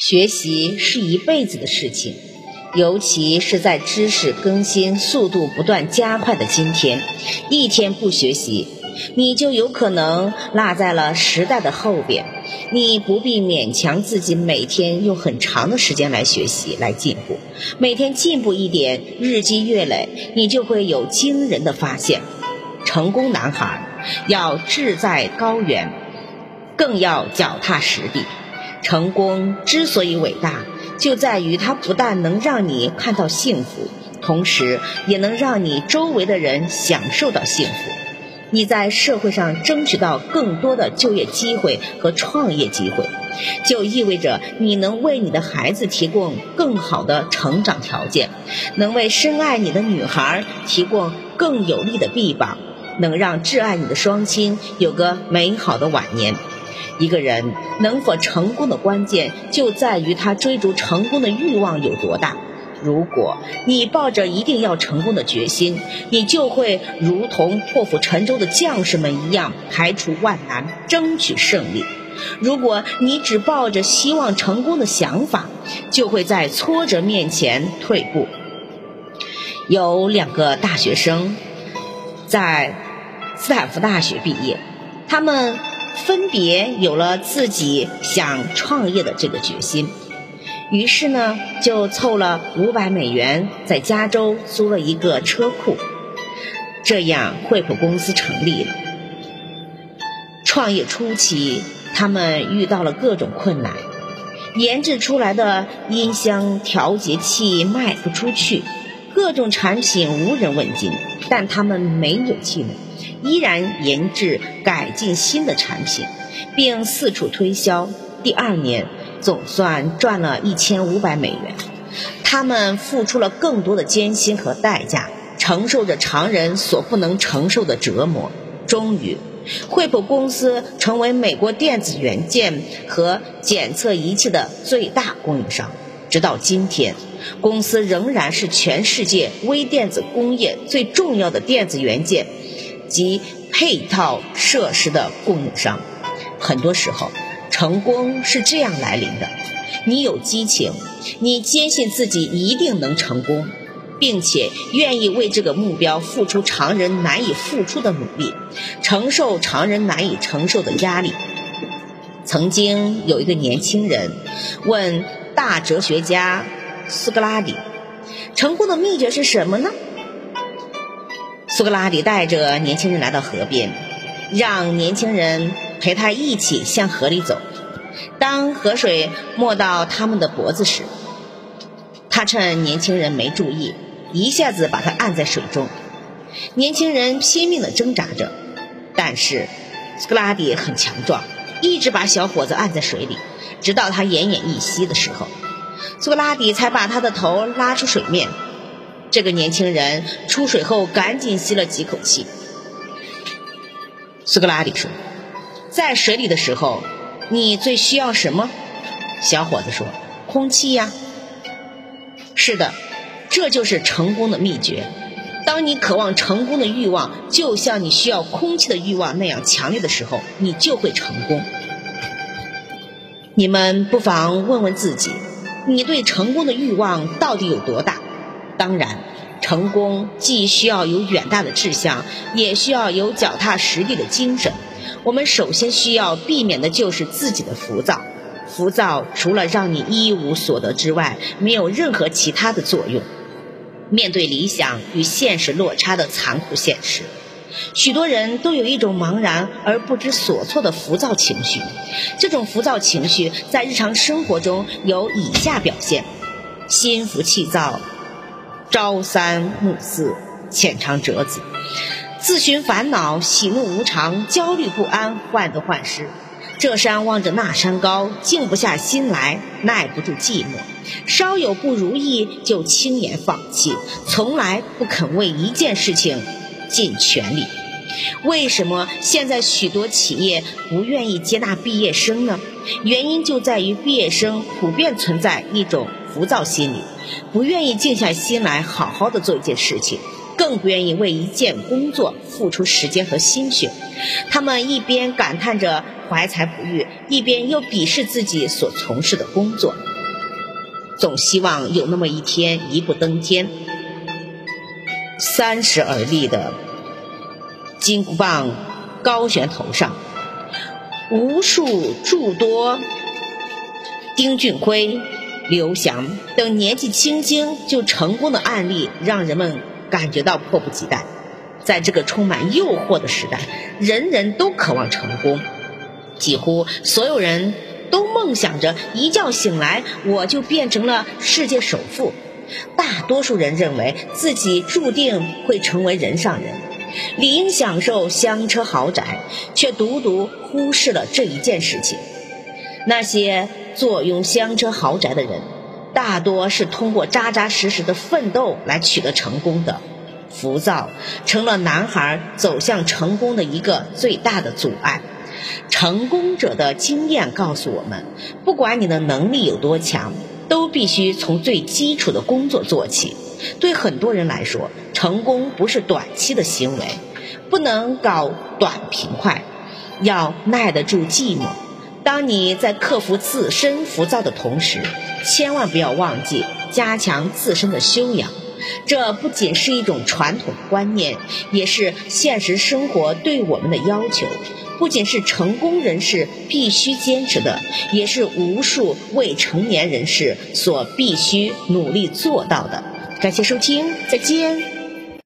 学习是一辈子的事情，尤其是在知识更新速度不断加快的今天，一天不学习，你就有可能落在了时代的后边。你不必勉强自己每天用很长的时间来学习、来进步，每天进步一点，日积月累，你就会有惊人的发现。成功男孩要志在高远，更要脚踏实地。成功之所以伟大，就在于它不但能让你看到幸福，同时也能让你周围的人享受到幸福。你在社会上争取到更多的就业机会和创业机会，就意味着你能为你的孩子提供更好的成长条件，能为深爱你的女孩提供更有力的臂膀，能让挚爱你的双亲有个美好的晚年。一个人能否成功的关键，就在于他追逐成功的欲望有多大。如果你抱着一定要成功的决心，你就会如同破釜沉舟的将士们一样，排除万难，争取胜利。如果你只抱着希望成功的想法，就会在挫折面前退步。有两个大学生在斯坦福大学毕业，他们。分别有了自己想创业的这个决心，于是呢，就凑了五百美元，在加州租了一个车库，这样惠普公司成立了。创业初期，他们遇到了各种困难，研制出来的音箱调节器卖不出去，各种产品无人问津，但他们没有气馁。依然研制改进新的产品，并四处推销。第二年，总算赚了一千五百美元。他们付出了更多的艰辛和代价，承受着常人所不能承受的折磨。终于，惠普公司成为美国电子元件和检测仪器的最大供应商。直到今天，公司仍然是全世界微电子工业最重要的电子元件。及配套设施的供应商，很多时候，成功是这样来临的：你有激情，你坚信自己一定能成功，并且愿意为这个目标付出常人难以付出的努力，承受常人难以承受的压力。曾经有一个年轻人问大哲学家苏格拉底：“成功的秘诀是什么呢？”苏格拉底带着年轻人来到河边，让年轻人陪他一起向河里走。当河水没到他们的脖子时，他趁年轻人没注意，一下子把他按在水中。年轻人拼命地挣扎着，但是苏格拉底很强壮，一直把小伙子按在水里，直到他奄奄一息的时候，苏格拉底才把他的头拉出水面。这个年轻人出水后赶紧吸了几口气。苏格拉底说：“在水里的时候，你最需要什么？”小伙子说：“空气呀。”是的，这就是成功的秘诀。当你渴望成功的欲望就像你需要空气的欲望那样强烈的时候，你就会成功。你们不妨问问自己：你对成功的欲望到底有多大？当然，成功既需要有远大的志向，也需要有脚踏实地的精神。我们首先需要避免的就是自己的浮躁。浮躁除了让你一无所得之外，没有任何其他的作用。面对理想与现实落差的残酷现实，许多人都有一种茫然而不知所措的浮躁情绪。这种浮躁情绪在日常生活中有以下表现：心浮气躁。朝三暮四，浅尝辄止，自寻烦恼，喜怒无常，焦虑不安，患得患失。这山望着那山高，静不下心来，耐不住寂寞。稍有不如意，就轻言放弃，从来不肯为一件事情尽全力。为什么现在许多企业不愿意接纳毕业生呢？原因就在于毕业生普遍存在一种浮躁心理。不愿意静下心来好好的做一件事情，更不愿意为一件工作付出时间和心血。他们一边感叹着怀才不遇，一边又鄙视自己所从事的工作。总希望有那么一天一步登天。三十而立的金箍棒高悬头上，无数诸多丁俊晖、刘翔等年纪轻轻就成功的案例，让人们感觉到迫不及待。在这个充满诱惑的时代，人人都渴望成功，几乎所有人都梦想着一觉醒来我就变成了世界首富。大多数人认为自己注定会成为人上人，理应享受香车豪宅，却独独忽视了这一件事情。那些坐拥香车豪宅的人，大多是通过扎扎实实的奋斗来取得成功的。浮躁成了男孩走向成功的一个最大的阻碍。成功者的经验告诉我们，不管你的能力有多强，都必须从最基础的工作做起。对很多人来说，成功不是短期的行为，不能搞短平快，要耐得住寂寞。当你在克服自身浮躁的同时，千万不要忘记加强自身的修养。这不仅是一种传统观念，也是现实生活对我们的要求。不仅是成功人士必须坚持的，也是无数未成年人士所必须努力做到的。感谢收听，再见。